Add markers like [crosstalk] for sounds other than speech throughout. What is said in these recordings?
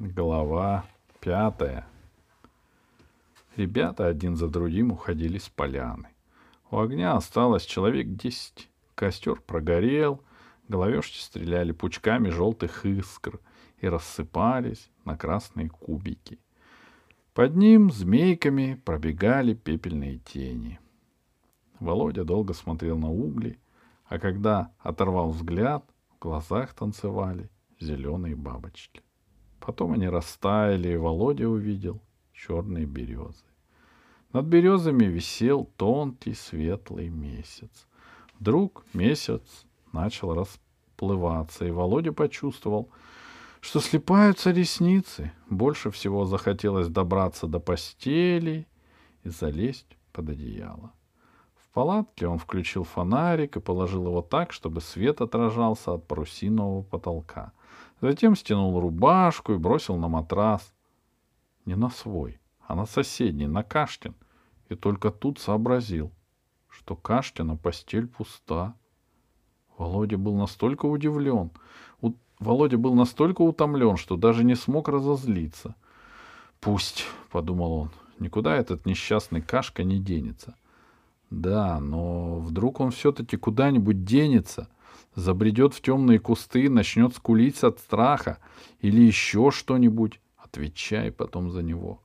Глава пятая. Ребята один за другим уходили с поляны. У огня осталось человек десять. Костер прогорел, головешки стреляли пучками желтых искр и рассыпались на красные кубики. Под ним змейками пробегали пепельные тени. Володя долго смотрел на угли, а когда оторвал взгляд, в глазах танцевали зеленые бабочки. Потом они растаяли, и Володя увидел черные березы. Над березами висел тонкий светлый месяц. Вдруг месяц начал расплываться, и Володя почувствовал, что слепаются ресницы. Больше всего захотелось добраться до постели и залезть под одеяло. В палатке он включил фонарик и положил его так, чтобы свет отражался от парусинового потолка. Затем стянул рубашку и бросил на матрас. Не на свой, а на соседний, на Каштин. И только тут сообразил, что Каштина постель пуста. Володя был настолько удивлен, у... Володя был настолько утомлен, что даже не смог разозлиться. «Пусть», — подумал он, — «никуда этот несчастный Кашка не денется». Да, но вдруг он все-таки куда-нибудь денется — забредет в темные кусты, начнет скулить от страха или еще что-нибудь, отвечай потом за него.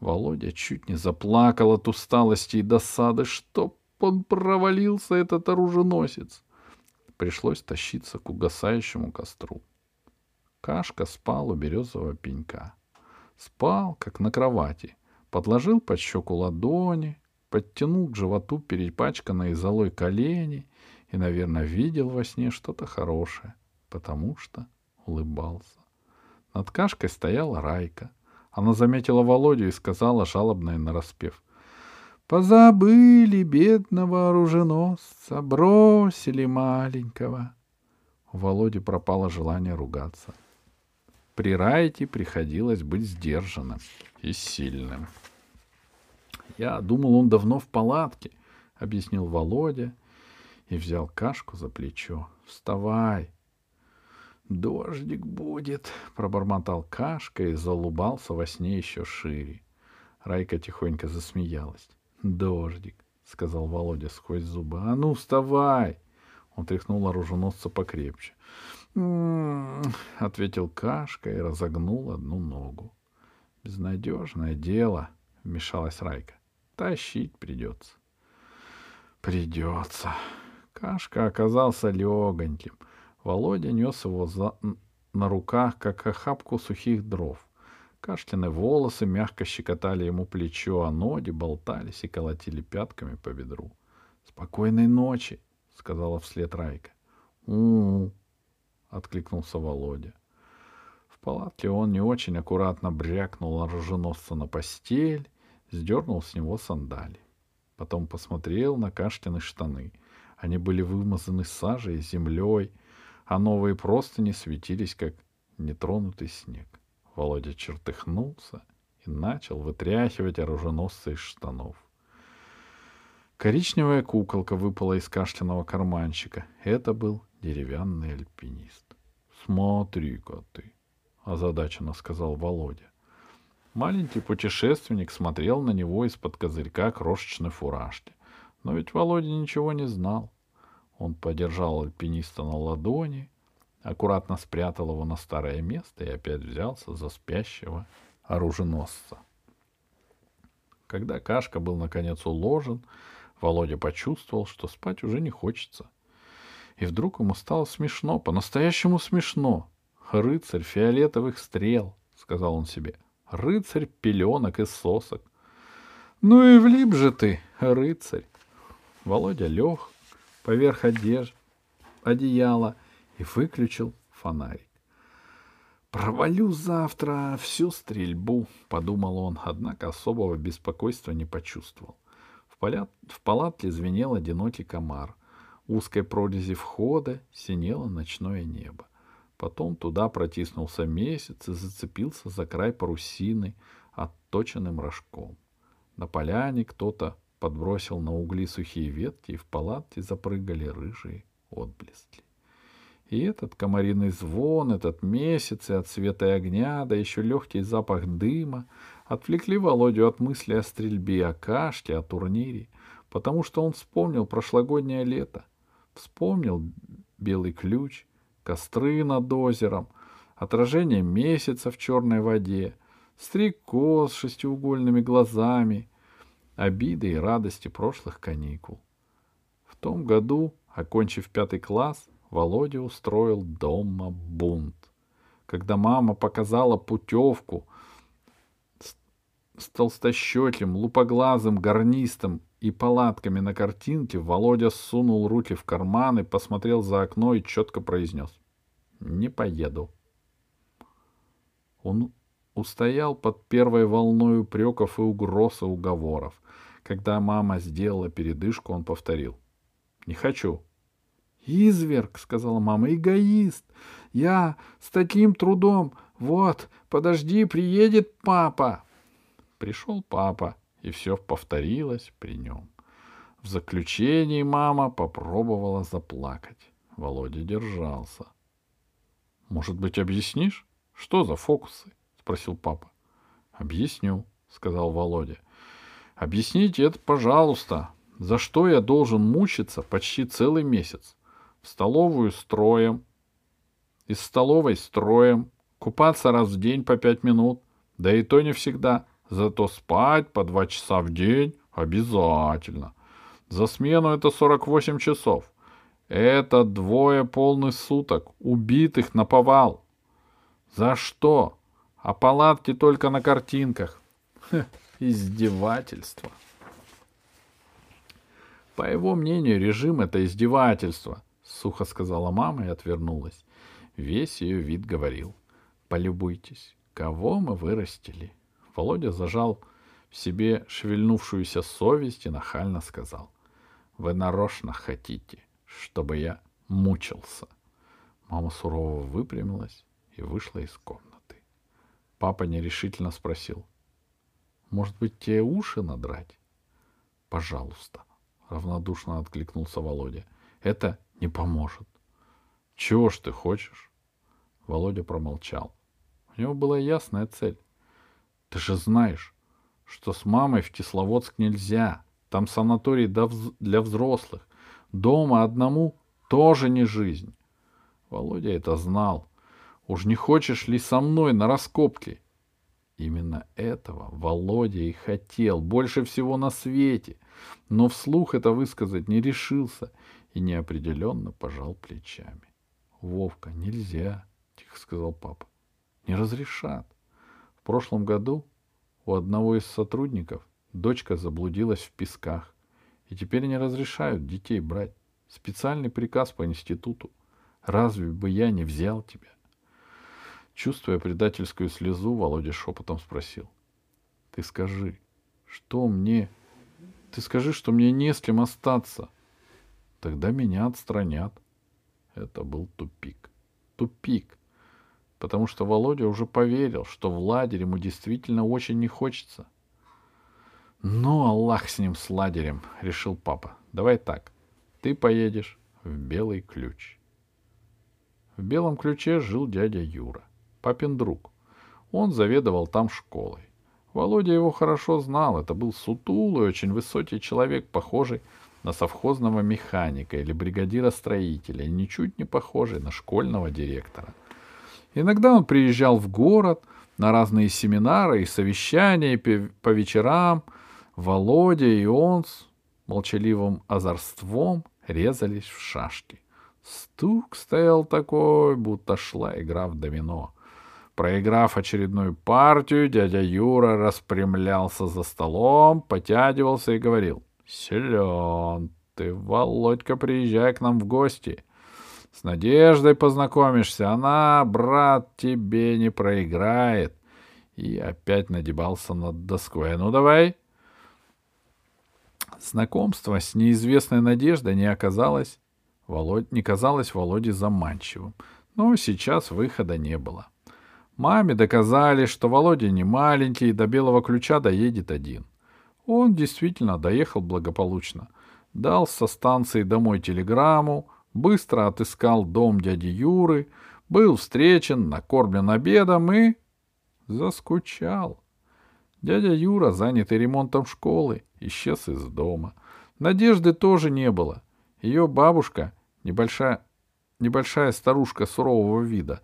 Володя чуть не заплакал от усталости и досады, чтоб он провалился, этот оруженосец. Пришлось тащиться к угасающему костру. Кашка спал у березового пенька. Спал, как на кровати, подложил под щеку ладони, подтянул к животу перепачканные золой колени и, наверное, видел во сне что-то хорошее, потому что улыбался. Над кашкой стояла Райка. Она заметила Володю и сказала, жалобная нараспев. «Позабыли бедного оруженосца, бросили маленького». У Володи пропало желание ругаться. При Райте приходилось быть сдержанным и сильным. «Я думал, он давно в палатке», — объяснил Володя и взял Кашку за плечо. «Вставай!» «Дождик будет!» — пробормотал Кашка и залубался во сне еще шире. Райка тихонько засмеялась. «Дождик!» — сказал Володя сквозь зубы. «А ну, вставай!» Он тряхнул оруженосца покрепче. Ответил Кашка и разогнул одну ногу. «Безнадежное дело!» — вмешалась Райка. «Тащить придется». «Придется!» Кашка оказался легоньким. Володя нес его за... на руках, как охапку сухих дров. Каштины волосы мягко щекотали ему плечо, а ноги болтались и колотили пятками по бедру. — Спокойной ночи, — сказала вслед Райка. у откликнулся Володя. В палатке он не очень аккуратно брякнул оруженосца на постель, сдернул с него сандали. Потом посмотрел на Каштины штаны — они были вымазаны сажей и землей, а новые простыни светились, как нетронутый снег. Володя чертыхнулся и начал вытряхивать оруженосца из штанов. Коричневая куколка выпала из каштяного карманчика. Это был деревянный альпинист. — Смотри-ка ты, — озадаченно сказал Володя. Маленький путешественник смотрел на него из-под козырька крошечной фуражки. Но ведь Володя ничего не знал. Он подержал альпиниста на ладони, аккуратно спрятал его на старое место и опять взялся за спящего оруженосца. Когда Кашка был наконец уложен, Володя почувствовал, что спать уже не хочется. И вдруг ему стало смешно, по-настоящему смешно. «Рыцарь фиолетовых стрел», — сказал он себе. «Рыцарь пеленок и сосок». «Ну и влип же ты, рыцарь!» Володя лег поверх одежды, одеяла и выключил фонарик. «Провалю завтра всю стрельбу», — подумал он, однако особого беспокойства не почувствовал. В, поля... в палатке звенел одинокий комар. В узкой прорези входа синело ночное небо. Потом туда протиснулся месяц и зацепился за край парусины отточенным рожком. На поляне кто-то подбросил на угли сухие ветки, и в палатке запрыгали рыжие отблески. И этот комариный звон, этот месяц и от света и огня, да еще легкий запах дыма отвлекли Володю от мысли о стрельбе, о кашке, о турнире, потому что он вспомнил прошлогоднее лето, вспомнил белый ключ, костры над озером, отражение месяца в черной воде, стрекоз с шестиугольными глазами, обиды и радости прошлых каникул. В том году, окончив пятый класс, Володя устроил дома бунт. Когда мама показала путевку с толстощеким, лупоглазым гарнистом и палатками на картинке, Володя сунул руки в карманы, посмотрел за окно и четко произнес. «Не поеду». Он устоял под первой волной упреков и угроз и уговоров. Когда мама сделала передышку, он повторил. «Не хочу». «Изверг», — сказала мама, — «эгоист. Я с таким трудом. Вот, подожди, приедет папа». Пришел папа, и все повторилось при нем. В заключении мама попробовала заплакать. Володя держался. «Может быть, объяснишь, что за фокусы?» — спросил папа. «Объясню», — сказал Володя. «Объясните это, пожалуйста. За что я должен мучиться почти целый месяц? В столовую строем, из столовой строем, купаться раз в день по пять минут, да и то не всегда, зато спать по два часа в день обязательно. За смену это 48 часов. Это двое полных суток, убитых на повал. За что? А палатки только на картинках. Хе, издевательство. По его мнению, режим — это издевательство, — сухо сказала мама и отвернулась. Весь ее вид говорил. Полюбуйтесь, кого мы вырастили. Володя зажал в себе шевельнувшуюся совесть и нахально сказал. Вы нарочно хотите, чтобы я мучился. Мама сурово выпрямилась и вышла из комнаты. Папа нерешительно спросил. Может быть, тебе уши надрать? Пожалуйста, равнодушно откликнулся Володя. Это не поможет. Чего ж ты хочешь? Володя промолчал. У него была ясная цель. Ты же знаешь, что с мамой в Кисловодск нельзя. Там санаторий для взрослых. Дома одному тоже не жизнь. Володя это знал. Уж не хочешь ли со мной на раскопки? Именно этого Володя и хотел больше всего на свете, но вслух это высказать не решился и неопределенно пожал плечами. — Вовка, нельзя, — тихо сказал папа. — Не разрешат. В прошлом году у одного из сотрудников дочка заблудилась в песках, и теперь не разрешают детей брать. Специальный приказ по институту. Разве бы я не взял тебя? Чувствуя предательскую слезу, Володя шепотом спросил. Ты скажи, что мне... Ты скажи, что мне не с кем остаться. Тогда меня отстранят. Это был тупик. Тупик потому что Володя уже поверил, что в ладере ему действительно очень не хочется. «Ну, Аллах с ним, с ладерем», — решил папа. «Давай так, ты поедешь в Белый Ключ». В Белом Ключе жил дядя Юра, папин друг. Он заведовал там школой. Володя его хорошо знал. Это был сутулый, очень высокий человек, похожий на совхозного механика или бригадира строителя, ничуть не похожий на школьного директора. Иногда он приезжал в город на разные семинары и совещания по вечерам. Володя и он с молчаливым озорством резались в шашки. Стук стоял такой, будто шла игра в домино. Проиграв очередную партию, дядя Юра распрямлялся за столом, потягивался и говорил. — Силен ты, Володька, приезжай к нам в гости. С Надеждой познакомишься, она, брат, тебе не проиграет. И опять надебался над доской. Ну давай. Знакомство с неизвестной Надеждой не оказалось, Володь, не казалось Володе заманчивым. Но сейчас выхода не было. Маме доказали, что Володя не маленький, и до белого ключа доедет один. Он действительно доехал благополучно. Дал со станции домой телеграмму, быстро отыскал дом дяди Юры, был встречен, накормлен обедом и... заскучал. Дядя Юра, занятый ремонтом школы, исчез из дома. Надежды тоже не было. Ее бабушка, небольшая, небольшая старушка сурового вида,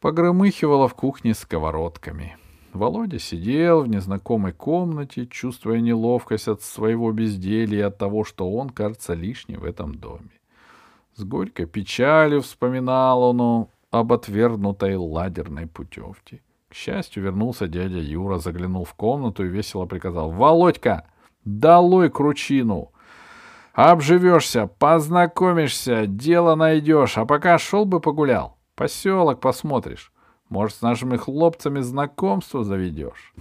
погромыхивала в кухне сковородками. Володя сидел в незнакомой комнате, чувствуя неловкость от своего безделья и от того, что он кажется лишний в этом доме. С горькой печалью вспоминал он об отвергнутой ладерной путевке. К счастью, вернулся дядя Юра, заглянул в комнату и весело приказал. «Володька, долой кручину! Обживешься, познакомишься, дело найдешь, а пока шел бы погулял. Поселок посмотришь. Может, с нашими хлопцами знакомство заведешь?»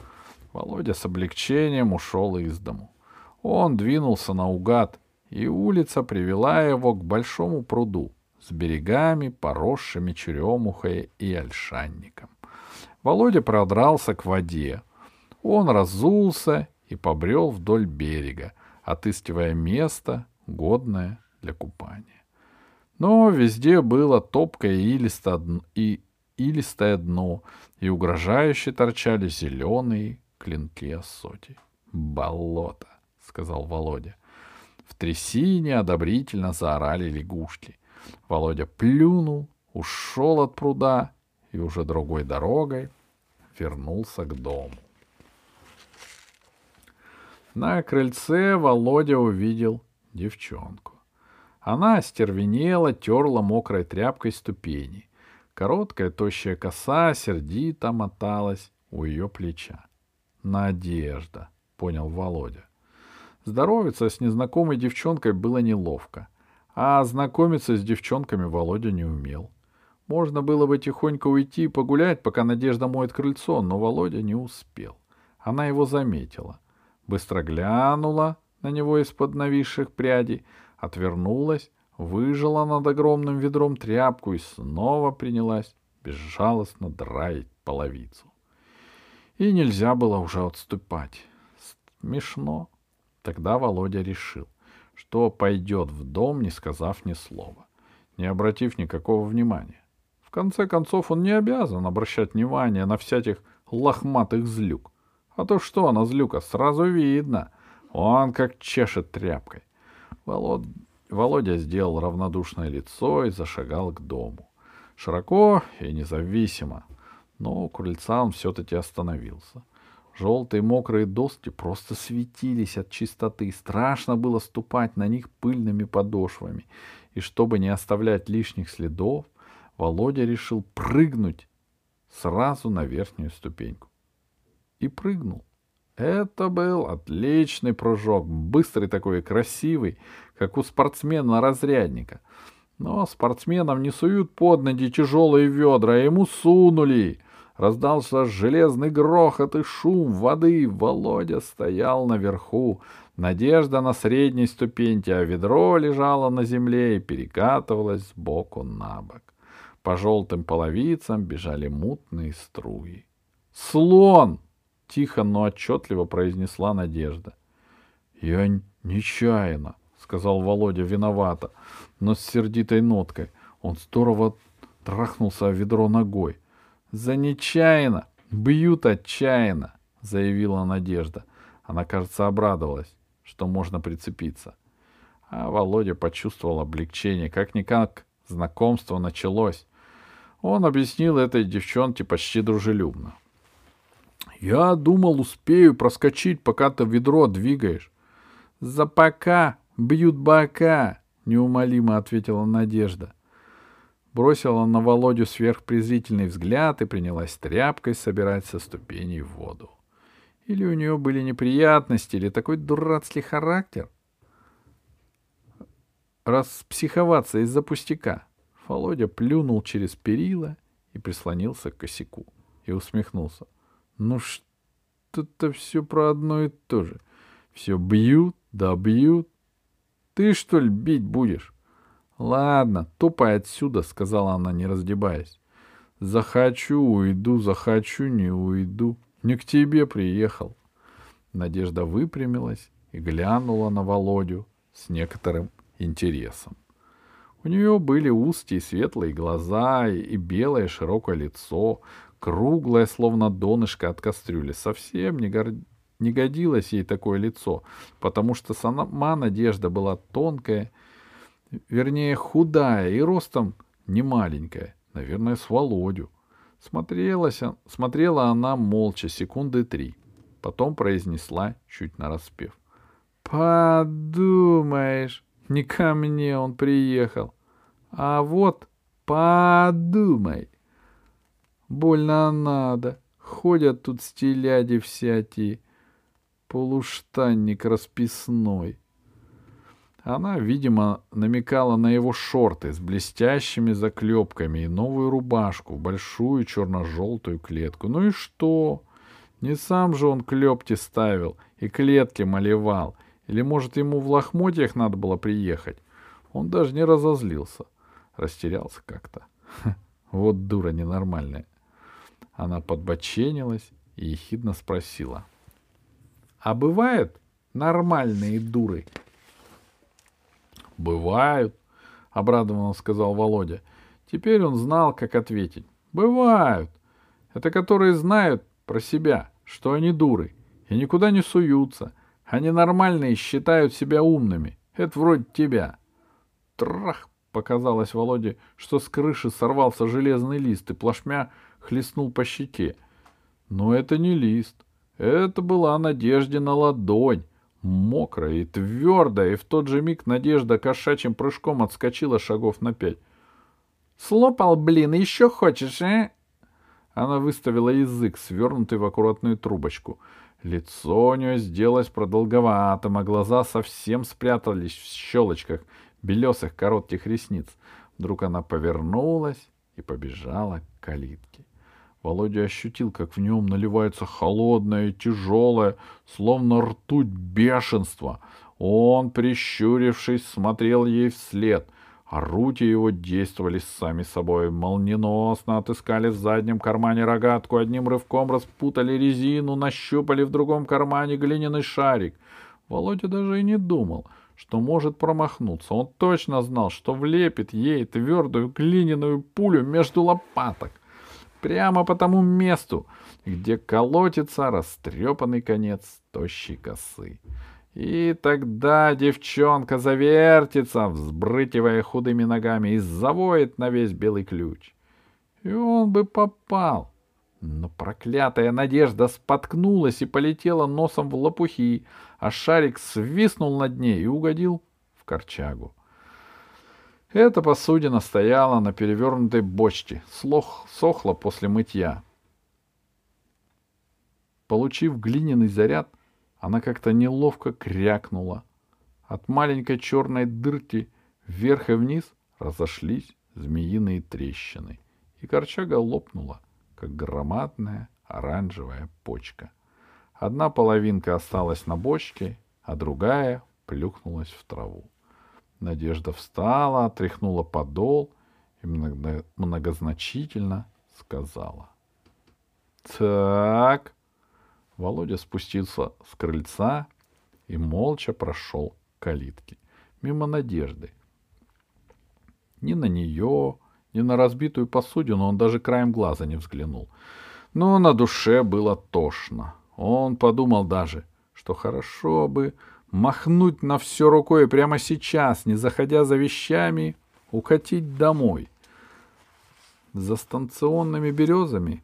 Володя с облегчением ушел из дому. Он двинулся наугад, и улица привела его к большому пруду с берегами, поросшими черемухой и ольшанником. Володя продрался к воде. Он разулся и побрел вдоль берега, отыскивая место, годное для купания. Но везде было топкое и илистое дно, и угрожающе торчали зеленые клинки осоти. «Болото!» — сказал Володя. В трясине одобрительно заорали лягушки. Володя плюнул, ушел от пруда и уже другой дорогой вернулся к дому. На крыльце Володя увидел девчонку. Она остервенела, терла мокрой тряпкой ступени. Короткая тощая коса сердито моталась у ее плеча. «Надежда», — понял Володя. Здоровиться с незнакомой девчонкой было неловко, а знакомиться с девчонками Володя не умел. Можно было бы тихонько уйти и погулять, пока Надежда моет крыльцо, но Володя не успел. Она его заметила. Быстро глянула на него из-под нависших прядей, отвернулась, выжила над огромным ведром тряпку и снова принялась безжалостно драить половицу. И нельзя было уже отступать. Смешно. Тогда Володя решил, что пойдет в дом, не сказав ни слова, не обратив никакого внимания. В конце концов, он не обязан обращать внимание на всяких лохматых злюк. А то что она злюка, сразу видно. Он как чешет тряпкой. Волод... Володя сделал равнодушное лицо и зашагал к дому. Широко и независимо. Но у крыльца он все-таки остановился. Желтые мокрые доски просто светились от чистоты. Страшно было ступать на них пыльными подошвами. И чтобы не оставлять лишних следов, Володя решил прыгнуть сразу на верхнюю ступеньку. И прыгнул. Это был отличный прыжок, быстрый такой и красивый, как у спортсмена-разрядника. Но спортсменам не суют под ноги тяжелые ведра, а ему сунули. Раздался железный грохот и шум воды. Володя стоял наверху. Надежда на средней ступеньке, а ведро лежало на земле и перекатывалось сбоку на бок. По желтым половицам бежали мутные струи. «Слон!» — тихо, но отчетливо произнесла Надежда. «Я нечаянно», — сказал Володя виновато, но с сердитой ноткой. Он здорово трахнулся о ведро ногой. «За нечаянно! Бьют отчаянно!» — заявила Надежда. Она, кажется, обрадовалась, что можно прицепиться. А Володя почувствовал облегчение. Как-никак знакомство началось. Он объяснил этой девчонке почти дружелюбно. «Я думал, успею проскочить, пока ты ведро двигаешь». «За пока бьют бока», — неумолимо ответила Надежда. Бросила на Володю сверхпрезрительный взгляд и принялась тряпкой собирать со ступеней воду. Или у нее были неприятности, или такой дурацкий характер. Распсиховаться из-за пустяка. Володя плюнул через перила и прислонился к косяку. И усмехнулся. Ну что-то все про одно и то же. Все бьют, да бьют. Ты что ли бить будешь? Ладно, топай отсюда, сказала она, не раздеваясь. Захочу, уйду, захочу, не уйду. Не к тебе приехал. Надежда выпрямилась и глянула на Володю с некоторым интересом. У нее были узкие светлые глаза и белое широкое лицо, круглое, словно донышко от кастрюли. Совсем не, гор... не годилось ей такое лицо, потому что сама Надежда была тонкая, вернее, худая и ростом не маленькая, наверное, с Володю. Смотрелась, смотрела она молча секунды три. Потом произнесла, чуть нараспев. «Подумаешь, не ко мне он приехал, а вот подумай. Больно надо, ходят тут стиляди всякие, полуштанник расписной». Она, видимо, намекала на его шорты с блестящими заклепками и новую рубашку, большую черно-желтую клетку. Ну и что? Не сам же он клепти ставил и клетки малевал. Или, может, ему в лохмотьях надо было приехать? Он даже не разозлился. Растерялся как-то. [laughs] Вот дура ненормальная. Она подбоченилась и ехидно спросила. — А бывают нормальные дуры? — Бывают, обрадованно сказал Володя. Теперь он знал, как ответить. Бывают. Это которые знают про себя, что они дуры, и никуда не суются. Они нормальные считают себя умными. Это вроде тебя. Трах! Показалось Володе, что с крыши сорвался железный лист и плашмя хлестнул по щеке. Но это не лист. Это была надежде на ладонь, мокрая и твердая, и в тот же миг Надежда кошачьим прыжком отскочила шагов на пять. «Слопал, блин, еще хочешь, а?» Она выставила язык, свернутый в аккуратную трубочку. Лицо у нее сделалось продолговатым, а глаза совсем спрятались в щелочках белесых коротких ресниц. Вдруг она повернулась и побежала к калитке. Володя ощутил, как в нем наливается холодное тяжелое, словно ртуть бешенство. Он, прищурившись, смотрел ей вслед, а руки его действовали сами собой. Молниеносно отыскали в заднем кармане рогатку, одним рывком распутали резину, нащупали в другом кармане глиняный шарик. Володя даже и не думал, что может промахнуться. Он точно знал, что влепит ей твердую глиняную пулю между лопаток — прямо по тому месту, где колотится растрепанный конец тощей косы. И тогда девчонка завертится, взбрыкивая худыми ногами, и завоет на весь белый ключ. И он бы попал. Но проклятая надежда споткнулась и полетела носом в лопухи, а шарик свистнул над ней и угодил в корчагу. Эта посудина стояла на перевернутой бочке, слох, сохла после мытья. Получив глиняный заряд, она как-то неловко крякнула. От маленькой черной дырки вверх и вниз разошлись змеиные трещины, и корчага лопнула, как громадная оранжевая почка. Одна половинка осталась на бочке, а другая плюхнулась в траву. Надежда встала, отряхнула подол и многозначительно сказала. «Так...» Володя спустился с крыльца и молча прошел к калитке, мимо Надежды. Ни на нее, ни на разбитую посудину он даже краем глаза не взглянул. Но на душе было тошно. Он подумал даже, что хорошо бы махнуть на все рукой прямо сейчас, не заходя за вещами, укатить домой. За станционными березами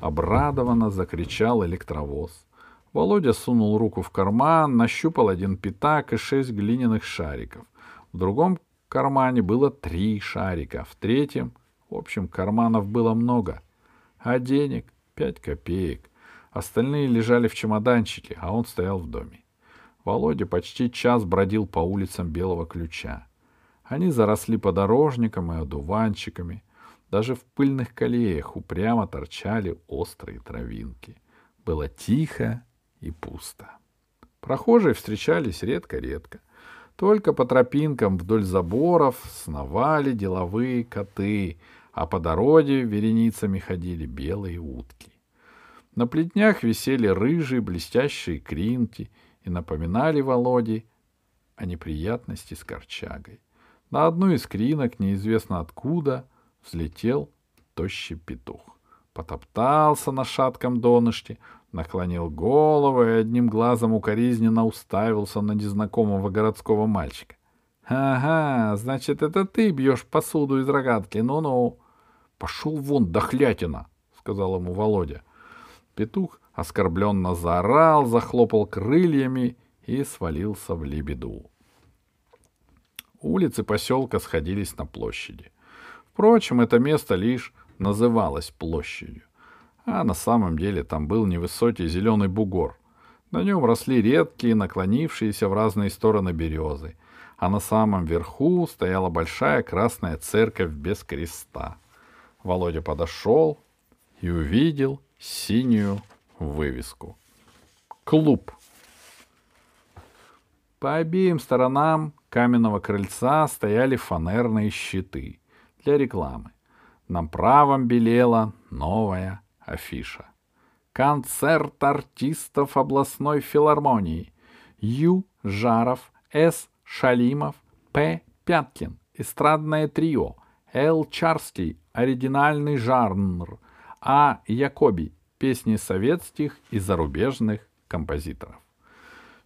обрадованно закричал электровоз. Володя сунул руку в карман, нащупал один пятак и шесть глиняных шариков. В другом кармане было три шарика, в третьем, в общем, карманов было много, а денег — пять копеек. Остальные лежали в чемоданчике, а он стоял в доме. Володя почти час бродил по улицам Белого Ключа. Они заросли подорожником и одуванчиками. Даже в пыльных колеях упрямо торчали острые травинки. Было тихо и пусто. Прохожие встречались редко-редко. Только по тропинкам вдоль заборов сновали деловые коты, а по дороге вереницами ходили белые утки. На плетнях висели рыжие блестящие кринки — и напоминали Володе о неприятности с корчагой. На одну из кринок, неизвестно откуда, взлетел тощий петух. Потоптался на шатком донышке, наклонил голову и одним глазом укоризненно уставился на незнакомого городского мальчика. — Ага, значит, это ты бьешь посуду из рогатки, ну-ну. — Пошел вон, дохлятина, — сказал ему Володя. Петух оскорбленно заорал, захлопал крыльями и свалился в лебеду. Улицы поселка сходились на площади. Впрочем, это место лишь называлось площадью. А на самом деле там был невысокий зеленый бугор. На нем росли редкие, наклонившиеся в разные стороны березы, а на самом верху стояла большая красная церковь без креста. Володя подошел и увидел синюю вывеску. Клуб. По обеим сторонам каменного крыльца стояли фанерные щиты для рекламы. На правом белела новая афиша. Концерт артистов областной филармонии. Ю. Жаров, С. Шалимов, П. Пяткин. Эстрадное трио. Л. Чарский. Оригинальный жанр. А. Якоби. Песни советских и зарубежных композиторов.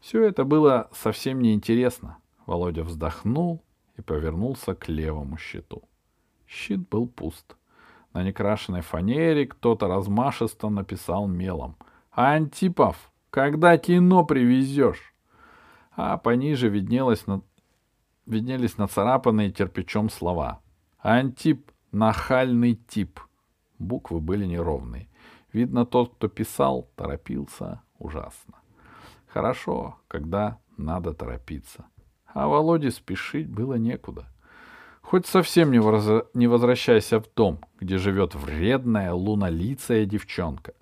Все это было совсем неинтересно. Володя вздохнул и повернулся к левому щиту. Щит был пуст. На некрашенной фанере кто-то размашисто написал мелом. «Антипов, когда кино привезешь?» А пониже виднелось на... виднелись нацарапанные кирпичом слова. «Антип — нахальный тип». Буквы были неровные. Видно, тот, кто писал, торопился ужасно. Хорошо, когда надо торопиться. А Володе спешить было некуда — Хоть совсем не, воз... не возвращайся в дом, где живет вредная лунолицая девчонка.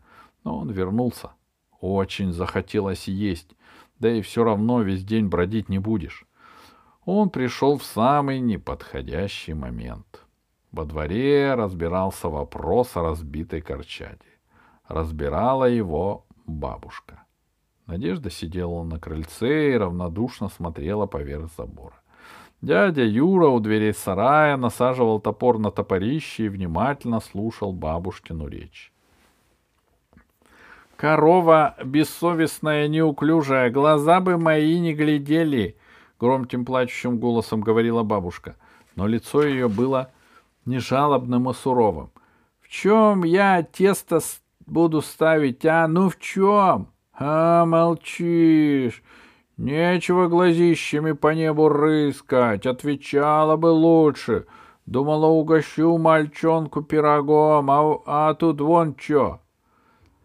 Но он вернулся. Очень захотелось есть, да и все равно весь день бродить не будешь. Он пришел в самый неподходящий момент. Во дворе разбирался вопрос о разбитой корчаде. Разбирала его бабушка. Надежда сидела на крыльце и равнодушно смотрела поверх забора. Дядя Юра у дверей сарая насаживал топор на топорище и внимательно слушал бабушкину речь. «Корова бессовестная, неуклюжая, глаза бы мои не глядели!» — громким плачущим голосом говорила бабушка, но лицо ее было не жалобным и суровым. «В чем я тесто буду ставить, а? Ну в чем? А, молчишь! Нечего глазищами по небу рыскать, отвечала бы лучше. Думала, угощу мальчонку пирогом, а, а тут вон чё.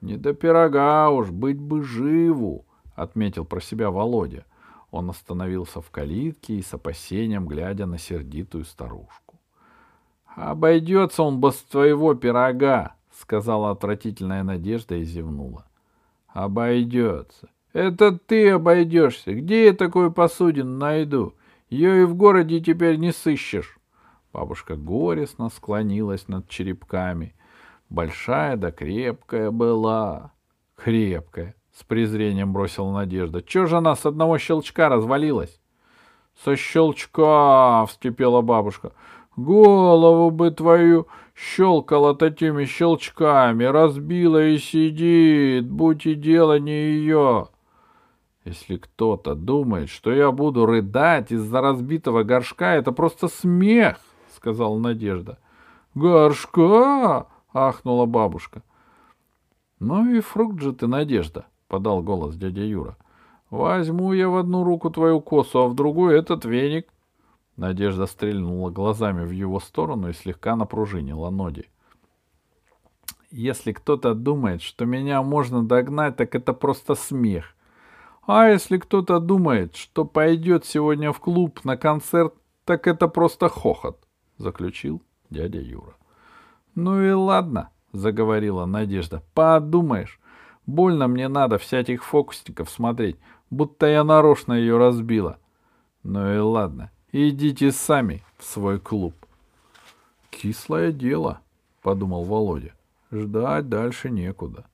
Не до пирога уж, быть бы живу, — отметил про себя Володя. Он остановился в калитке и с опасением, глядя на сердитую старушку. — Обойдется он без твоего пирога, — сказала отвратительная Надежда и зевнула. — Обойдется. — это ты обойдешься. Где я такую посудину найду? Ее и в городе теперь не сыщешь. Бабушка горестно склонилась над черепками. Большая да крепкая была. Крепкая, с презрением бросила Надежда. Чего же она с одного щелчка развалилась? Со щелчка, вскипела бабушка. Голову бы твою щелкала такими щелчками, разбила и сидит, будь и дело не ее. Если кто-то думает, что я буду рыдать из-за разбитого горшка, это просто смех, — сказала Надежда. — Горшка? — ахнула бабушка. — Ну и фрукт же ты, Надежда, — подал голос дядя Юра. — Возьму я в одну руку твою косу, а в другую этот веник. Надежда стрельнула глазами в его сторону и слегка напружинила ноги. — Если кто-то думает, что меня можно догнать, так это просто смех — а если кто-то думает, что пойдет сегодня в клуб на концерт, так это просто хохот, — заключил дядя Юра. — Ну и ладно, — заговорила Надежда. — Подумаешь, больно мне надо всяких фокусников смотреть, будто я нарочно ее разбила. Ну и ладно, идите сами в свой клуб. — Кислое дело, — подумал Володя. Ждать дальше некуда.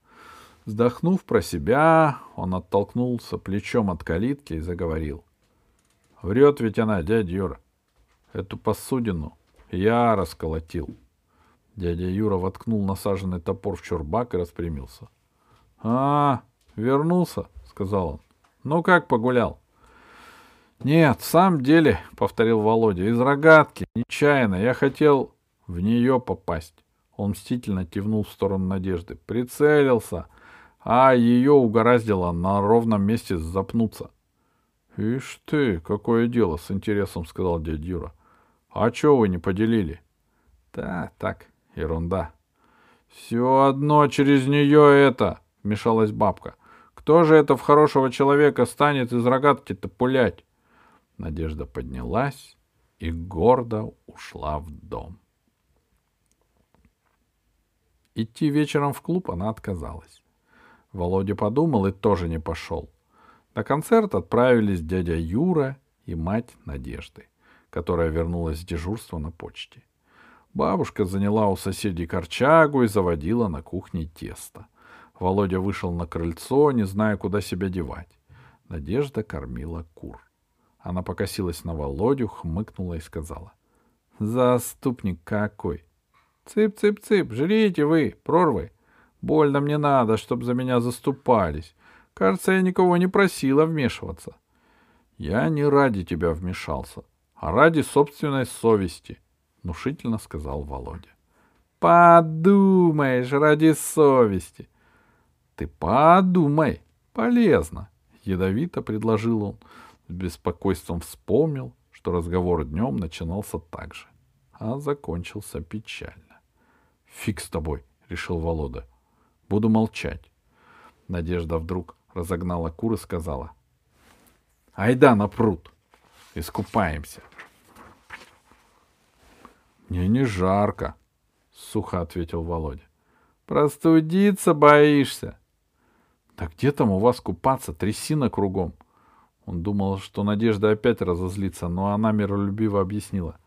Вздохнув про себя, он оттолкнулся плечом от калитки и заговорил. — Врет ведь она, дядя Юра. Эту посудину я расколотил. Дядя Юра воткнул насаженный топор в чурбак и распрямился. — А, вернулся, — сказал он. — Ну как погулял? — Нет, в самом деле, — повторил Володя, — из рогатки, нечаянно. Я хотел в нее попасть. Он мстительно кивнул в сторону Надежды. Прицелился, а ее угораздило на ровном месте запнуться. — Ишь ты, какое дело, — с интересом сказал дядя Юра. — А чего вы не поделили? — Да, так, ерунда. — Все одно через нее это, — вмешалась бабка. — Кто же это в хорошего человека станет из рогатки-то пулять? Надежда поднялась и гордо ушла в дом. Идти вечером в клуб она отказалась. Володя подумал и тоже не пошел. На концерт отправились дядя Юра и мать Надежды, которая вернулась с дежурства на почте. Бабушка заняла у соседей корчагу и заводила на кухне тесто. Володя вышел на крыльцо, не зная, куда себя девать. Надежда кормила кур. Она покосилась на Володю, хмыкнула и сказала. — Заступник какой! Цып-цып-цып, жрите вы, прорвы. Больно мне надо, чтоб за меня заступались. Кажется, я никого не просила вмешиваться. Я не ради тебя вмешался, а ради собственной совести, — внушительно сказал Володя. Подумаешь, ради совести. Ты подумай, полезно, — ядовито предложил он. С беспокойством вспомнил, что разговор днем начинался так же, а закончился печально. Фиг с тобой, решил Волода. Буду молчать. Надежда вдруг разогнала кур и сказала. Айда на пруд. Искупаемся. Мне не жарко, сухо ответил Володя. Простудиться боишься. Да где там у вас купаться? Трясина кругом. Он думал, что Надежда опять разозлится, но она миролюбиво объяснила.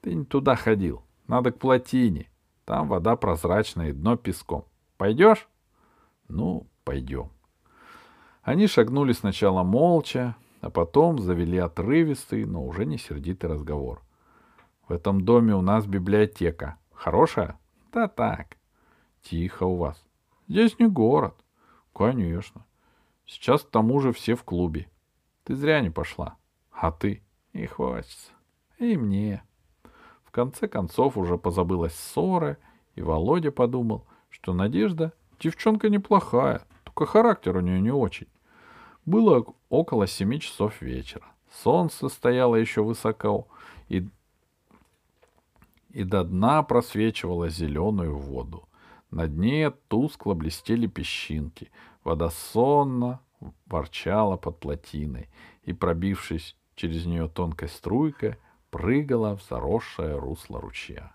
Ты не туда ходил. Надо к плотине. Там вода прозрачная и дно песком. Пойдешь? Ну, пойдем. Они шагнули сначала молча, а потом завели отрывистый, но уже не сердитый разговор. В этом доме у нас библиотека. Хорошая? Да так. Тихо у вас. Здесь не город. Конечно. Сейчас к тому же все в клубе. Ты зря не пошла. А ты? И хочется. И мне конце концов уже позабылась ссора, и Володя подумал, что Надежда девчонка неплохая, только характер у нее не очень. Было около семи часов вечера. Солнце стояло еще высоко, и, и до дна просвечивало зеленую воду. На дне тускло блестели песчинки. Вода сонно ворчала под плотиной, и, пробившись через нее тонкой струйкой, прыгала в заросшее русло ручья.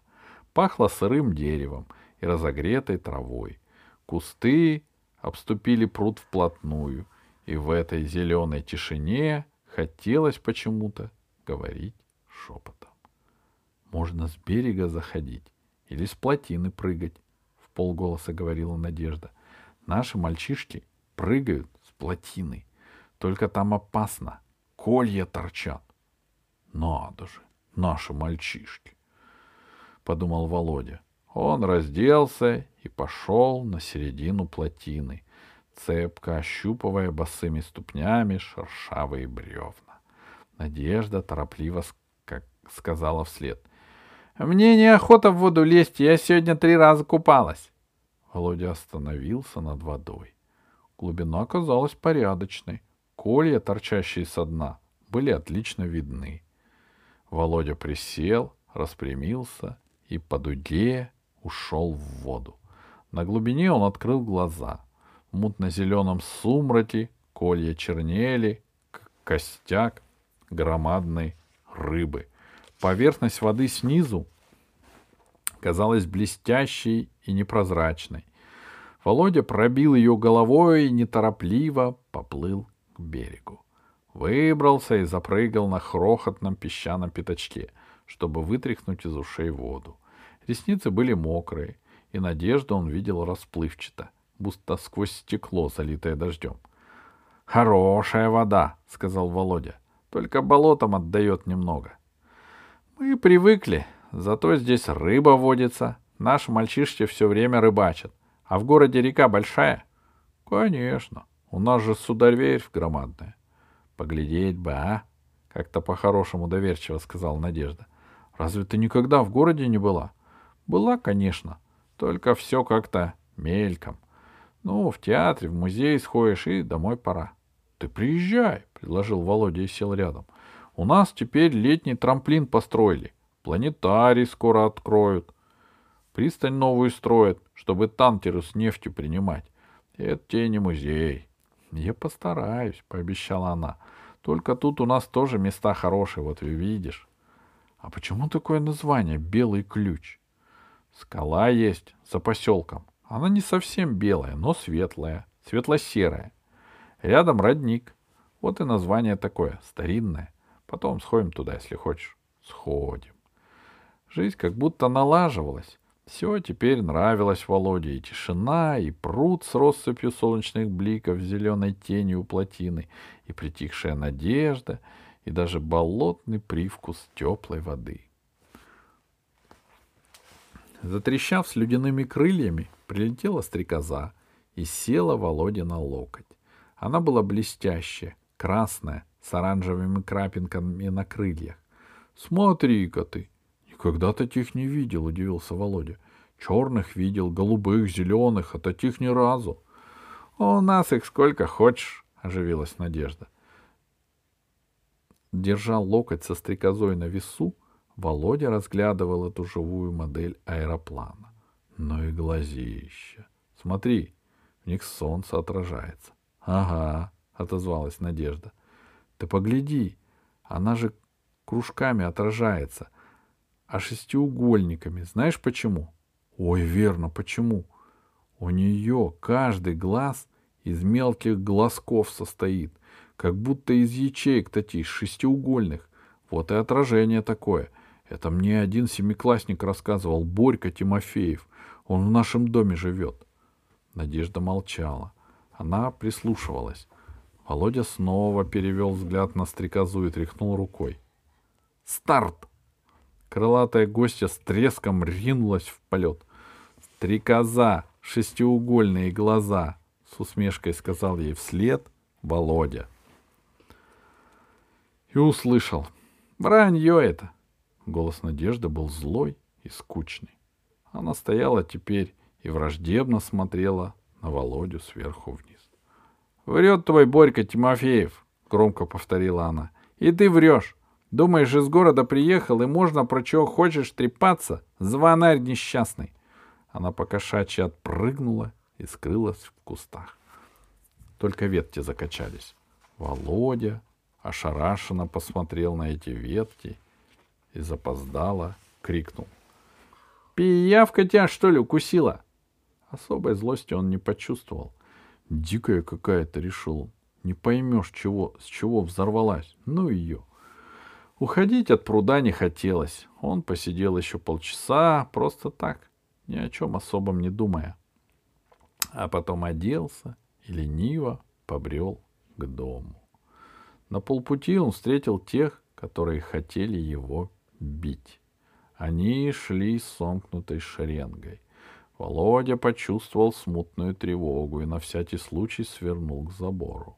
Пахло сырым деревом и разогретой травой. Кусты обступили пруд вплотную, и в этой зеленой тишине хотелось почему-то говорить шепотом. Можно с берега заходить или с плотины прыгать, — в полголоса говорила Надежда. Наши мальчишки прыгают плотины, только там опасно, колья торчат. Надо же! наши мальчишки, — подумал Володя. Он разделся и пошел на середину плотины, цепко ощупывая босыми ступнями шершавые бревна. Надежда торопливо как сказала вслед. — Мне неохота в воду лезть, я сегодня три раза купалась. Володя остановился над водой. Глубина оказалась порядочной. Колья, торчащие со дна, были отлично видны. Володя присел, распрямился и по дуге ушел в воду. На глубине он открыл глаза. В мутно-зеленом сумраке колья чернели, костяк громадной рыбы. Поверхность воды снизу казалась блестящей и непрозрачной. Володя пробил ее головой и неторопливо поплыл к берегу. Выбрался и запрыгал на крохотном песчаном пятачке, чтобы вытряхнуть из ушей воду. Ресницы были мокрые, и надежду он видел расплывчато, будто сквозь стекло, залитое дождем. «Хорошая вода», — сказал Володя, — «только болотом отдает немного». Мы привыкли, зато здесь рыба водится. Наши мальчишки все время рыбачат. А в городе река большая? Конечно. У нас же сударь громадная. Поглядеть бы, а? Как-то по-хорошему доверчиво сказала Надежда. Разве ты никогда в городе не была? Была, конечно. Только все как-то мельком. Ну, в театре, в музей сходишь и домой пора. Ты приезжай, предложил Володя и сел рядом. У нас теперь летний трамплин построили. Планетарий скоро откроют. Пристань новую строят, чтобы танкеры с нефтью принимать. Это тебе не музей. Я постараюсь, пообещала она. Только тут у нас тоже места хорошие, вот видишь. А почему такое название «Белый ключ»? Скала есть за поселком. Она не совсем белая, но светлая, светло-серая. Рядом родник. Вот и название такое, старинное. Потом сходим туда, если хочешь. Сходим. Жизнь как будто налаживалась. Все теперь нравилось Володе. И тишина, и пруд с россыпью солнечных бликов, зеленой тенью у плотины, и притихшая надежда, и даже болотный привкус теплой воды. Затрещав с ледяными крыльями, прилетела стрекоза и села Володе на локоть. Она была блестящая, красная, с оранжевыми крапинками на крыльях. — Смотри-ка ты! Никогда таких не видел, — удивился Володя. — Черных видел, голубых, зеленых, а таких ни разу. — У нас их сколько хочешь, — оживилась Надежда. Держа локоть со стрекозой на весу, Володя разглядывал эту живую модель аэроплана. Ну и глазища. Смотри, в них солнце отражается. — Ага, — отозвалась Надежда. — Ты погляди, она же кружками отражается, а шестиугольниками. Знаешь почему? — Ой, верно, почему? У нее каждый глаз из мелких глазков состоит, как будто из ячеек таких шестиугольных. Вот и отражение такое. Это мне один семиклассник рассказывал, Борька Тимофеев. Он в нашем доме живет. Надежда молчала. Она прислушивалась. Володя снова перевел взгляд на стрекозу и тряхнул рукой. «Старт!» Крылатая гостья с треском ринулась в полет. «Стрекоза! Шестиугольные глаза!» — с усмешкой сказал ей вслед Володя. И услышал. «Вранье это! Голос Надежды был злой и скучный. Она стояла теперь и враждебно смотрела на Володю сверху вниз. — Врет твой Борька Тимофеев, — громко повторила она. — И ты врешь. Думаешь, из города приехал, и можно про чего хочешь трепаться? Звонарь несчастный. Она покошачьи отпрыгнула и скрылась в кустах. Только ветки закачались. Володя ошарашенно посмотрел на эти ветки и запоздало крикнул. «Пиявка тебя, что ли, укусила?» Особой злости он не почувствовал. Дикая какая-то, решил. Не поймешь, чего, с чего взорвалась. Ну ее. Уходить от пруда не хотелось. Он посидел еще полчаса, просто так, ни о чем особом не думая. А потом оделся и лениво побрел к дому. На полпути он встретил тех, которые хотели его бить. Они шли сомкнутой шеренгой. Володя почувствовал смутную тревогу и на всякий случай свернул к забору.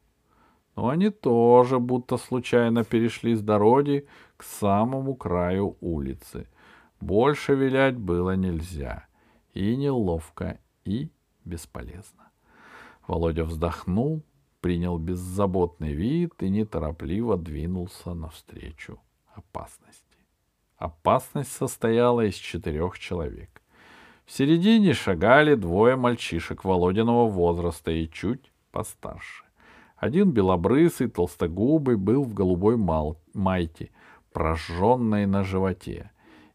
Но они тоже будто случайно перешли с дороги к самому краю улицы. Больше вилять было нельзя. И неловко, и бесполезно. Володя вздохнул, принял беззаботный вид и неторопливо двинулся навстречу опасности. Опасность состояла из четырех человек. В середине шагали двое мальчишек Володиного возраста и чуть постарше. Один белобрысый, толстогубый, был в голубой майте, прожженной на животе,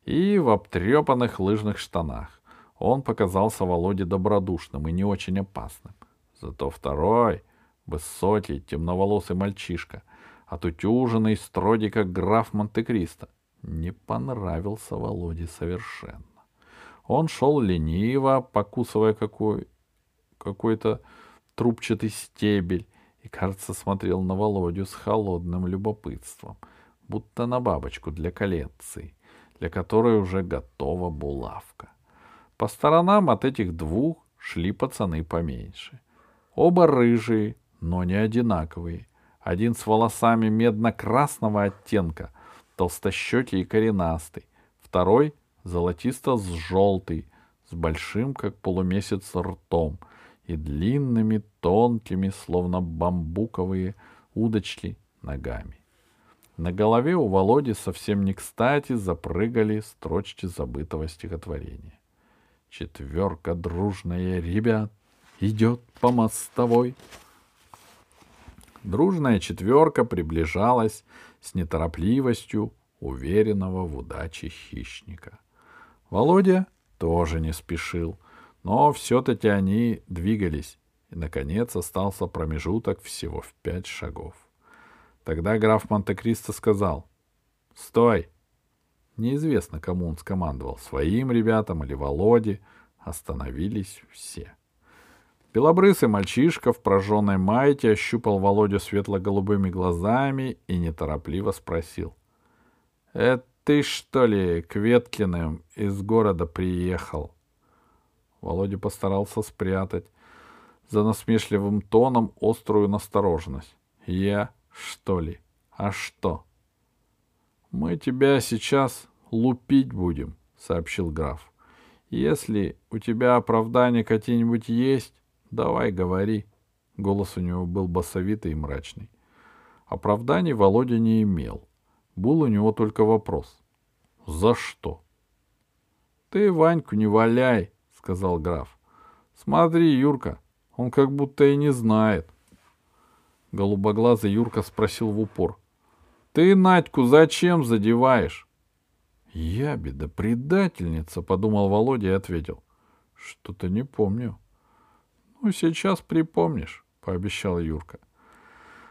и в обтрепанных лыжных штанах. Он показался Володе добродушным и не очень опасным. Зато второй, высокий, темноволосый мальчишка, отутюженный, строгий, как граф Монте-Кристо, не понравился Володе совершенно. Он шел лениво, покусывая какой, какой-то трубчатый стебель, и, кажется, смотрел на Володю с холодным любопытством, будто на бабочку для коллекции. для которой уже готова булавка. По сторонам от этих двух шли пацаны поменьше. Оба рыжие, но не одинаковые. Один с волосами медно-красного оттенка, толстощекий и коренастый. Второй золотисто-желтый, с большим, как полумесяц, ртом и длинными, тонкими, словно бамбуковые удочки, ногами. На голове у Володи совсем не кстати запрыгали строчки забытого стихотворения. Четверка дружная ребят идет по мостовой. Дружная четверка приближалась с неторопливостью уверенного в удаче хищника. Володя тоже не спешил, но все-таки они двигались, и, наконец, остался промежуток всего в пять шагов. Тогда граф Монте-Кристо сказал «Стой!» Неизвестно, кому он скомандовал, своим ребятам или Володе, остановились все. Белобрысый мальчишка в прожженной майте ощупал Володю светло-голубыми глазами и неторопливо спросил. — Это ты, что ли, к Веткиным из города приехал? Володя постарался спрятать за насмешливым тоном острую настороженность. — Я, что ли? А что? — Мы тебя сейчас лупить будем, — сообщил граф. — Если у тебя оправдания какие-нибудь есть, Давай, говори. Голос у него был басовитый и мрачный. Оправданий Володя не имел. Был у него только вопрос. За что? Ты Ваньку не валяй, сказал граф. Смотри, Юрка, он как будто и не знает. Голубоглазый Юрка спросил в упор. Ты Надьку зачем задеваешь? Я беда предательница, подумал Володя и ответил. Что-то не помню. Ну, сейчас припомнишь, пообещал Юрка.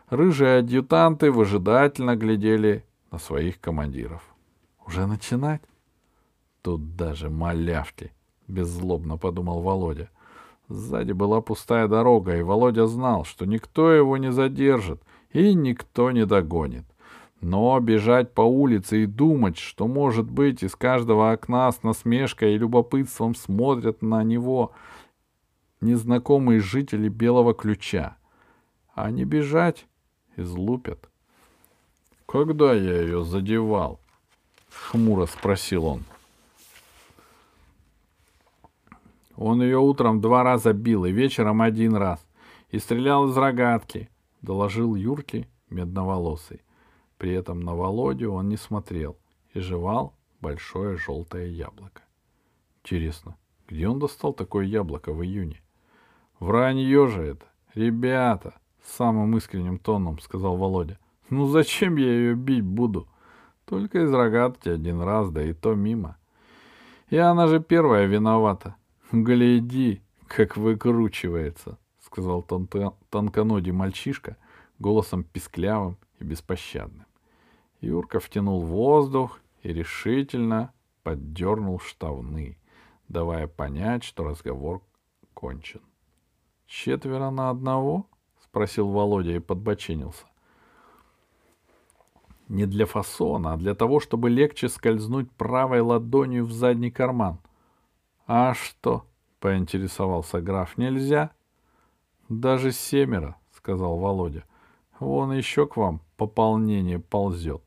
Рыжие адъютанты выжидательно глядели на своих командиров. Уже начинать? Тут даже малявки, беззлобно подумал Володя. Сзади была пустая дорога, и Володя знал, что никто его не задержит и никто не догонит. Но бежать по улице и думать, что, может быть, из каждого окна с насмешкой и любопытством смотрят на него незнакомые жители Белого Ключа. А не бежать излупят. — Когда я ее задевал? — хмуро спросил он. Он ее утром два раза бил и вечером один раз. И стрелял из рогатки, — доложил Юрке медноволосый. При этом на Володю он не смотрел и жевал большое желтое яблоко. Интересно, где он достал такое яблоко в июне? Вранье же это. Ребята, самым искренним тоном сказал Володя. Ну зачем я ее бить буду? Только из рогатки один раз, да и то мимо. И она же первая виновата. Гляди, как выкручивается, сказал тон- мальчишка голосом писклявым и беспощадным. Юрка втянул воздух и решительно поддернул штавны, давая понять, что разговор кончен. Четверо на одного? спросил Володя и подбоченился. Не для фасона, а для того, чтобы легче скользнуть правой ладонью в задний карман. А что? поинтересовался граф. Нельзя? Даже семеро, сказал Володя. Вон еще к вам пополнение ползет.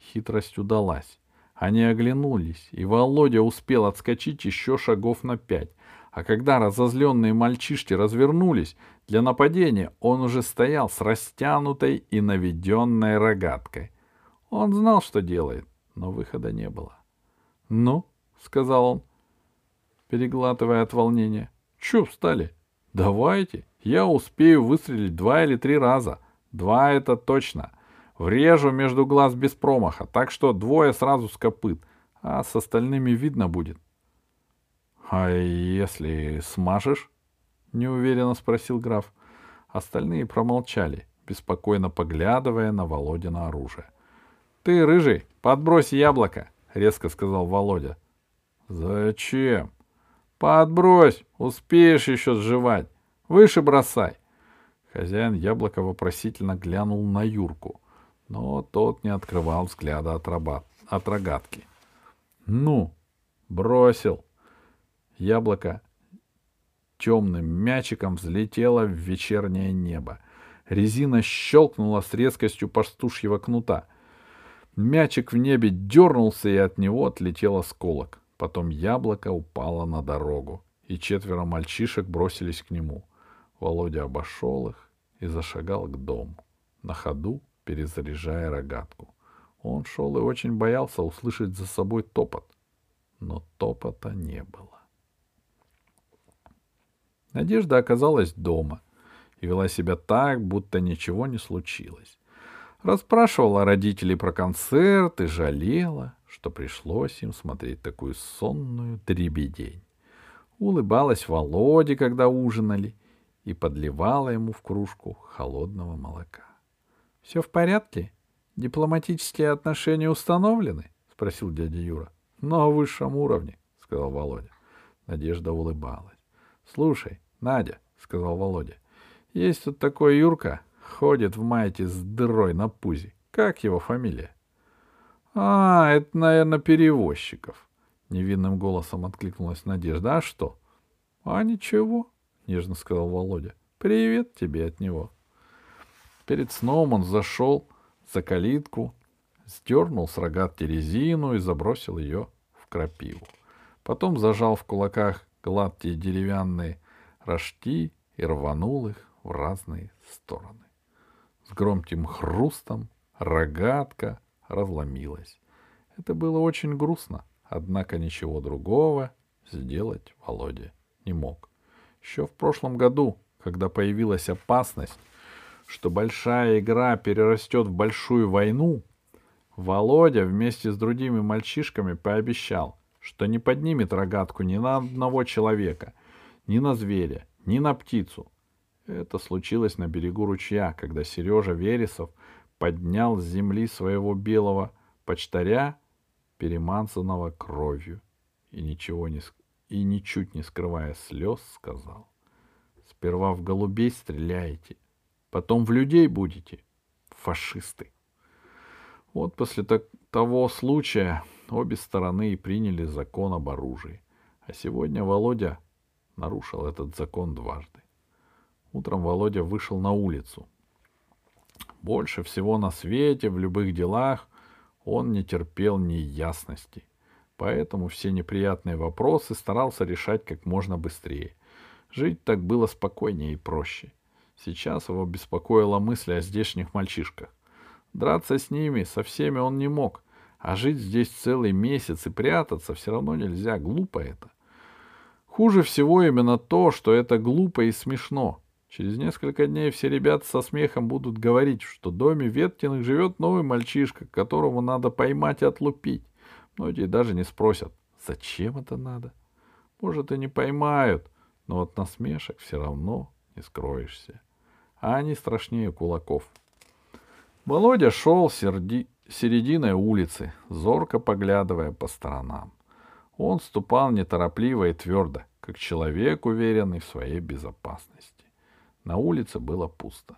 Хитрость удалась. Они оглянулись, и Володя успел отскочить еще шагов на пять. А когда разозленные мальчишки развернулись для нападения, он уже стоял с растянутой и наведенной рогаткой. Он знал, что делает, но выхода не было. — Ну, — сказал он, переглатывая от волнения, — чё встали? Давайте, я успею выстрелить два или три раза. Два — это точно. Врежу между глаз без промаха, так что двое сразу с копыт, а с остальными видно будет. А если смажешь? неуверенно спросил граф. Остальные промолчали, беспокойно поглядывая на Володина оружие. Ты, рыжий, подбрось яблоко, резко сказал Володя. Зачем? Подбрось, успеешь еще сживать. Выше бросай. Хозяин яблока вопросительно глянул на Юрку, но тот не открывал взгляда от, раба... от рогатки. Ну, бросил. Яблоко темным мячиком взлетело в вечернее небо. Резина щелкнула с резкостью пастушьего кнута. Мячик в небе дернулся, и от него отлетел осколок. Потом яблоко упало на дорогу, и четверо мальчишек бросились к нему. Володя обошел их и зашагал к дому, на ходу перезаряжая рогатку. Он шел и очень боялся услышать за собой топот, но топота не было. Надежда оказалась дома и вела себя так, будто ничего не случилось. Расспрашивала родителей про концерт и жалела, что пришлось им смотреть такую сонную дребедень. Улыбалась Володе, когда ужинали, и подливала ему в кружку холодного молока. — Все в порядке? Дипломатические отношения установлены? — спросил дядя Юра. — На высшем уровне, — сказал Володя. Надежда улыбалась. — Слушай, Надя, — сказал Володя, — есть тут такой Юрка, ходит в майте с дырой на пузе. Как его фамилия? — А, это, наверное, перевозчиков. Невинным голосом откликнулась Надежда. — А что? — А ничего, — нежно сказал Володя. — Привет тебе от него. Перед сном он зашел за калитку, сдернул с рогатки резину и забросил ее в крапиву. Потом зажал в кулаках гладкие деревянные рожки и рванул их в разные стороны. С громким хрустом рогатка разломилась. Это было очень грустно, однако ничего другого сделать Володя не мог. Еще в прошлом году, когда появилась опасность, что большая игра перерастет в большую войну, Володя вместе с другими мальчишками пообещал, что не поднимет рогатку ни на одного человека — ни на зверя, ни на птицу. Это случилось на берегу ручья, когда Сережа Вересов поднял с земли своего белого почтаря, переманцанного кровью, и ничего не и ничуть не скрывая слез, сказал. Сперва в голубей стреляете, потом в людей будете, фашисты. Вот после так, того случая обе стороны и приняли закон об оружии. А сегодня Володя нарушил этот закон дважды. Утром Володя вышел на улицу. Больше всего на свете, в любых делах, он не терпел неясности. Поэтому все неприятные вопросы старался решать как можно быстрее. Жить так было спокойнее и проще. Сейчас его беспокоила мысль о здешних мальчишках. Драться с ними, со всеми он не мог, а жить здесь целый месяц и прятаться все равно нельзя, глупо это. Хуже всего именно то, что это глупо и смешно. Через несколько дней все ребята со смехом будут говорить, что в доме Веткиных живет новый мальчишка, которого надо поймать и отлупить. Многие даже не спросят, зачем это надо. Может, и не поймают, но от насмешек все равно не скроешься. А они страшнее кулаков. Володя шел серди... серединой улицы, зорко поглядывая по сторонам. Он ступал неторопливо и твердо, как человек, уверенный в своей безопасности. На улице было пусто.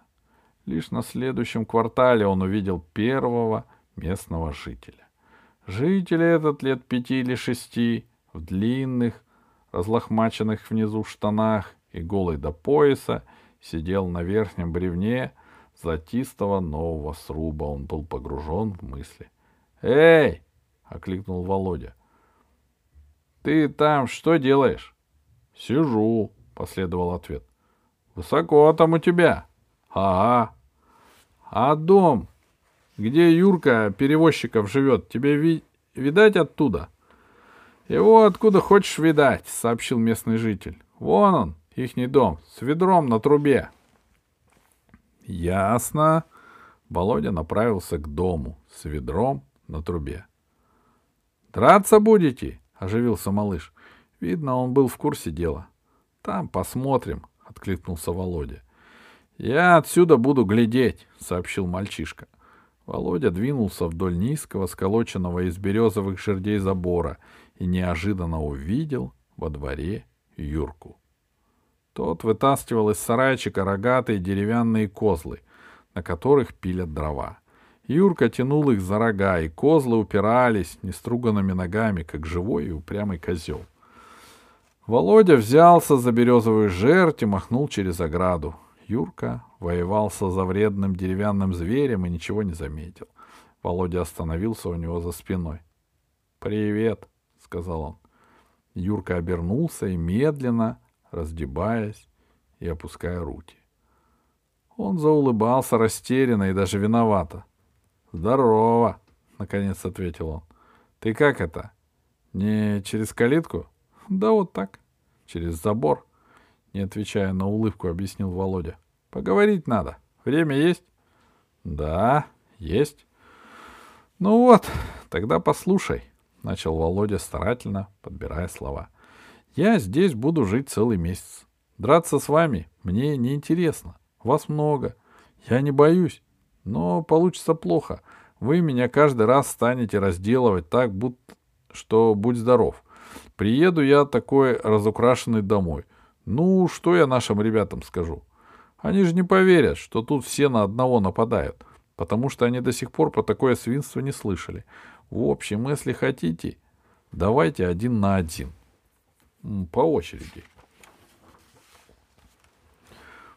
Лишь на следующем квартале он увидел первого местного жителя. Житель этот лет пяти или шести, в длинных, разлохмаченных внизу штанах и голый до пояса, сидел на верхнем бревне золотистого нового сруба. Он был погружен в мысли. «Эй!» — окликнул Володя. Ты там что делаешь? Сижу, последовал ответ. Высоко там у тебя. Ага. А дом, где Юрка перевозчиков живет, тебе ви- видать оттуда? Его откуда хочешь видать, сообщил местный житель. Вон он, ихний дом, с ведром на трубе. Ясно. Володя направился к дому с ведром на трубе. Драться будете? — оживился малыш. Видно, он был в курсе дела. — Там посмотрим, — откликнулся Володя. — Я отсюда буду глядеть, — сообщил мальчишка. Володя двинулся вдоль низкого, сколоченного из березовых жердей забора и неожиданно увидел во дворе Юрку. Тот вытаскивал из сарайчика рогатые деревянные козлы, на которых пилят дрова. Юрка тянул их за рога, и козлы упирались неструганными ногами, как живой и упрямый козел. Володя взялся за березовую жерть и махнул через ограду. Юрка воевался за вредным деревянным зверем и ничего не заметил. Володя остановился у него за спиной. «Привет», — сказал он. Юрка обернулся и медленно, раздеваясь и опуская руки. Он заулыбался растерянно и даже виновато. «Здорово!» — наконец ответил он. «Ты как это? Не через калитку?» «Да вот так. Через забор?» Не отвечая на улыбку, объяснил Володя. «Поговорить надо. Время есть?» «Да, есть». «Ну вот, тогда послушай», — начал Володя старательно, подбирая слова. «Я здесь буду жить целый месяц. Драться с вами мне неинтересно. Вас много. Я не боюсь. Но получится плохо. Вы меня каждый раз станете разделывать так, будто что будь здоров. Приеду я такой разукрашенный домой. Ну, что я нашим ребятам скажу? Они же не поверят, что тут все на одного нападают, потому что они до сих пор про такое свинство не слышали. В общем, если хотите, давайте один на один. По очереди.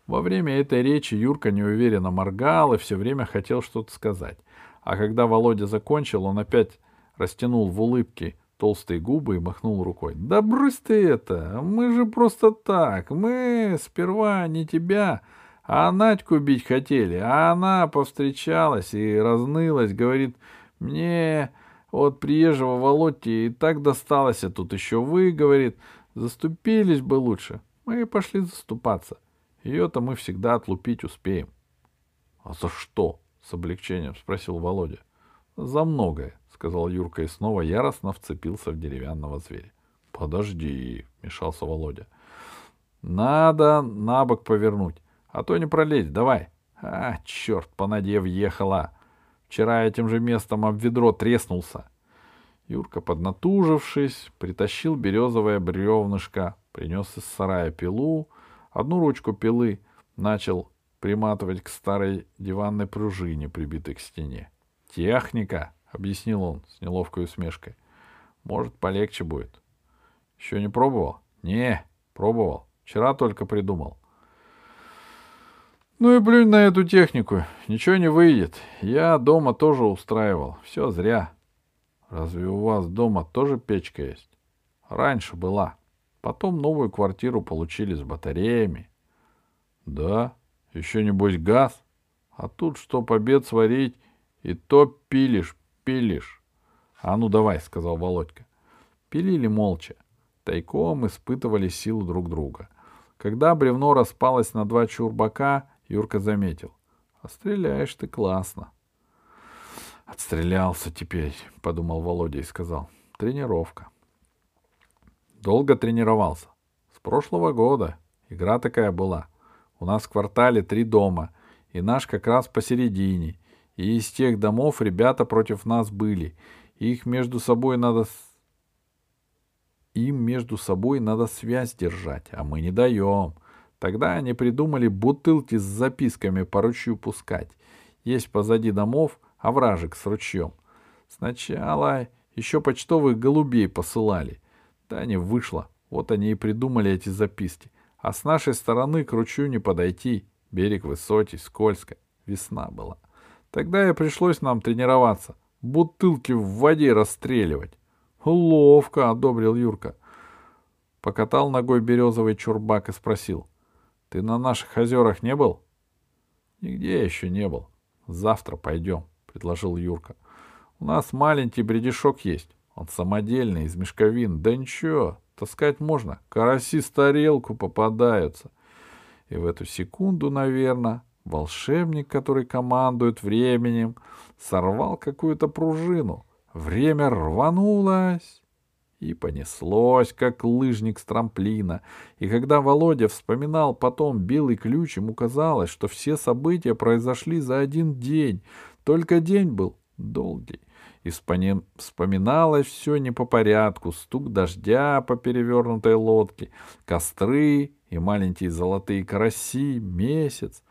Во время этой речи Юрка неуверенно моргал и все время хотел что-то сказать. А когда Володя закончил, он опять растянул в улыбке толстые губы и махнул рукой. «Да брось ты это! Мы же просто так! Мы сперва не тебя, а Надьку бить хотели, а она повстречалась и разнылась, говорит, мне от приезжего Володьки и так досталось, а тут еще вы, говорит, заступились бы лучше. Мы пошли заступаться. Ее-то мы всегда отлупить успеем. — А за что? — с облегчением спросил Володя. — За многое, — сказал Юрка и снова яростно вцепился в деревянного зверя. — Подожди, — мешался Володя. — Надо на бок повернуть, а то не пролезть, давай. А, черт, по ноге въехала. Вчера этим же местом об ведро треснулся. Юрка, поднатужившись, притащил березовое бревнышко, принес из сарая пилу, Одну ручку пилы начал приматывать к старой диванной пружине, прибитой к стене. «Техника», — объяснил он с неловкой усмешкой. «Может, полегче будет». «Еще не пробовал?» «Не, пробовал. Вчера только придумал». «Ну и плюнь на эту технику. Ничего не выйдет. Я дома тоже устраивал. Все зря». «Разве у вас дома тоже печка есть?» «Раньше была». Потом новую квартиру получили с батареями. Да, еще небось газ. А тут что побед сварить, и то пилишь, пилишь. А ну давай, сказал Володька. Пилили молча. Тайком испытывали силу друг друга. Когда бревно распалось на два чурбака, Юрка заметил. А стреляешь ты классно. Отстрелялся теперь, подумал Володя и сказал. Тренировка. Долго тренировался. С прошлого года. Игра такая была. У нас в квартале три дома, и наш как раз посередине. И из тех домов ребята против нас были. Их между собой надо... Им между собой надо связь держать, а мы не даем. Тогда они придумали бутылки с записками по ручью пускать. Есть позади домов овражек с ручьем. Сначала еще почтовых голубей посылали. Да не вышло. Вот они и придумали эти записки. А с нашей стороны к ручью не подойти. Берег высокий, скользко. Весна была. Тогда и пришлось нам тренироваться. Бутылки в воде расстреливать. Ловко, одобрил Юрка. Покатал ногой березовый чурбак и спросил. Ты на наших озерах не был? Нигде еще не был. Завтра пойдем, предложил Юрка. У нас маленький бредешок есть. Он самодельный, из мешковин. Да ничего, таскать можно. Караси с тарелку попадаются. И в эту секунду, наверное, волшебник, который командует временем, сорвал какую-то пружину. Время рванулось и понеслось, как лыжник с трамплина. И когда Володя вспоминал потом белый ключ, ему казалось, что все события произошли за один день. Только день был долгий и вспоминалось все не по порядку, стук дождя по перевернутой лодке, костры и маленькие золотые караси, месяц,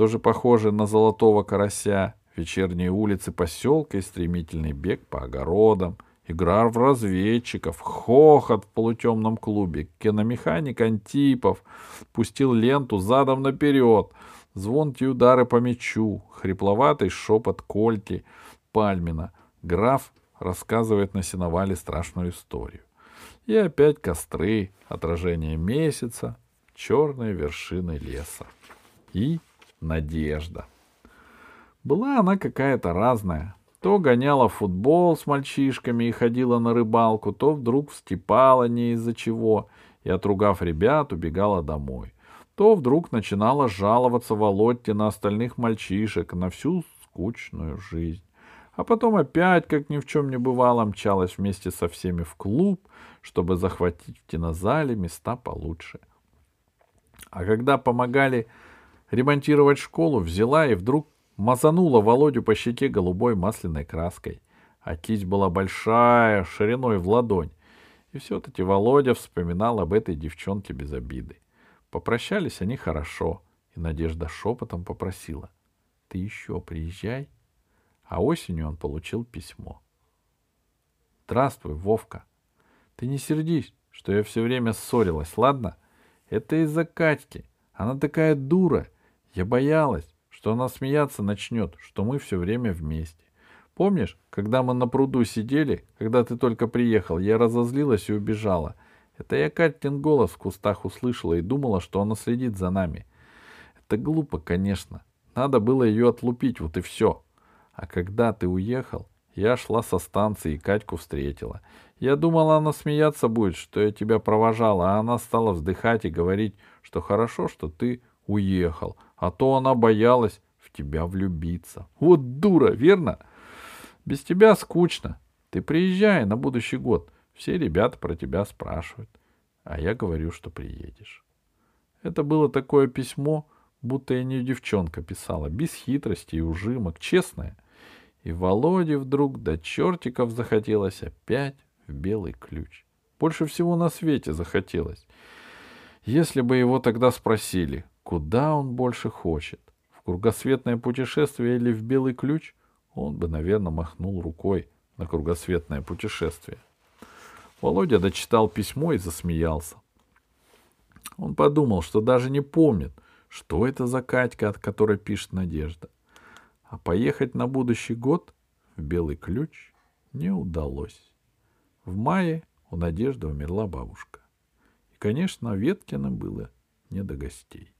тоже похожий на золотого карася, вечерние улицы поселка и стремительный бег по огородам, игра в разведчиков, хохот в полутемном клубе, киномеханик Антипов пустил ленту задом наперед, звонкие удары по мячу, хрипловатый шепот Кольки Пальмина. Граф рассказывает на сеновале страшную историю. И опять костры, отражение месяца, черные вершины леса. И надежда. Была она какая-то разная. То гоняла в футбол с мальчишками и ходила на рыбалку, то вдруг встипала не из-за чего и, отругав ребят, убегала домой. То вдруг начинала жаловаться Володьте на остальных мальчишек, на всю скучную жизнь. А потом опять, как ни в чем не бывало, мчалась вместе со всеми в клуб, чтобы захватить в кинозале места получше. А когда помогали ремонтировать школу, взяла и вдруг мазанула Володю по щеке голубой масляной краской. А кисть была большая, шириной в ладонь. И все-таки Володя вспоминал об этой девчонке без обиды. Попрощались они хорошо, и Надежда шепотом попросила. — Ты еще приезжай. А осенью он получил письмо. — Здравствуй, Вовка. Ты не сердись, что я все время ссорилась, ладно? Это из-за Катьки. Она такая дура — я боялась, что она смеяться начнет, что мы все время вместе. Помнишь, когда мы на пруду сидели, когда ты только приехал, я разозлилась и убежала. Это я Катин голос в кустах услышала и думала, что она следит за нами. Это глупо, конечно. Надо было ее отлупить, вот и все. А когда ты уехал, я шла со станции и Катьку встретила. Я думала, она смеяться будет, что я тебя провожала, а она стала вздыхать и говорить, что хорошо, что ты уехал, а то она боялась в тебя влюбиться. Вот дура, верно? Без тебя скучно. Ты приезжай на будущий год. Все ребята про тебя спрашивают. А я говорю, что приедешь. Это было такое письмо, будто я не девчонка писала, без хитрости и ужимок, честное. И Володе вдруг до чертиков захотелось опять в белый ключ. Больше всего на свете захотелось. Если бы его тогда спросили, Куда он больше хочет? В кругосветное путешествие или в белый ключ? Он бы, наверное, махнул рукой на кругосветное путешествие. Володя дочитал письмо и засмеялся. Он подумал, что даже не помнит, что это за Катька, от которой пишет Надежда. А поехать на будущий год в Белый Ключ не удалось. В мае у Надежды умерла бабушка. И, конечно, Веткиным было не до гостей.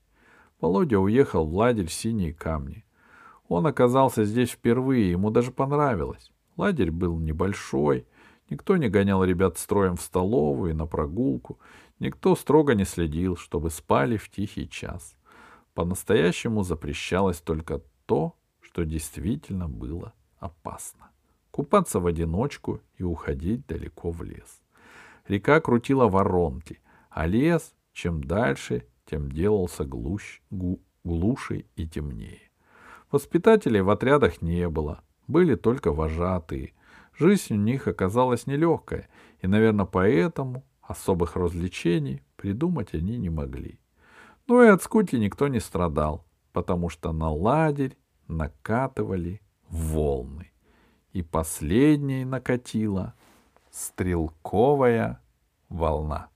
Володя уехал в лагерь «Синие камни». Он оказался здесь впервые, ему даже понравилось. Лагерь был небольшой, никто не гонял ребят строем в столовую и на прогулку, никто строго не следил, чтобы спали в тихий час. По-настоящему запрещалось только то, что действительно было опасно. Купаться в одиночку и уходить далеко в лес. Река крутила воронки, а лес, чем дальше, тем делался глуш, гу, глуше и темнее. Воспитателей в отрядах не было, были только вожатые. Жизнь у них оказалась нелегкая, и, наверное, поэтому особых развлечений придумать они не могли. Но и от скуки никто не страдал, потому что на ладерь накатывали волны. И последней накатила стрелковая волна.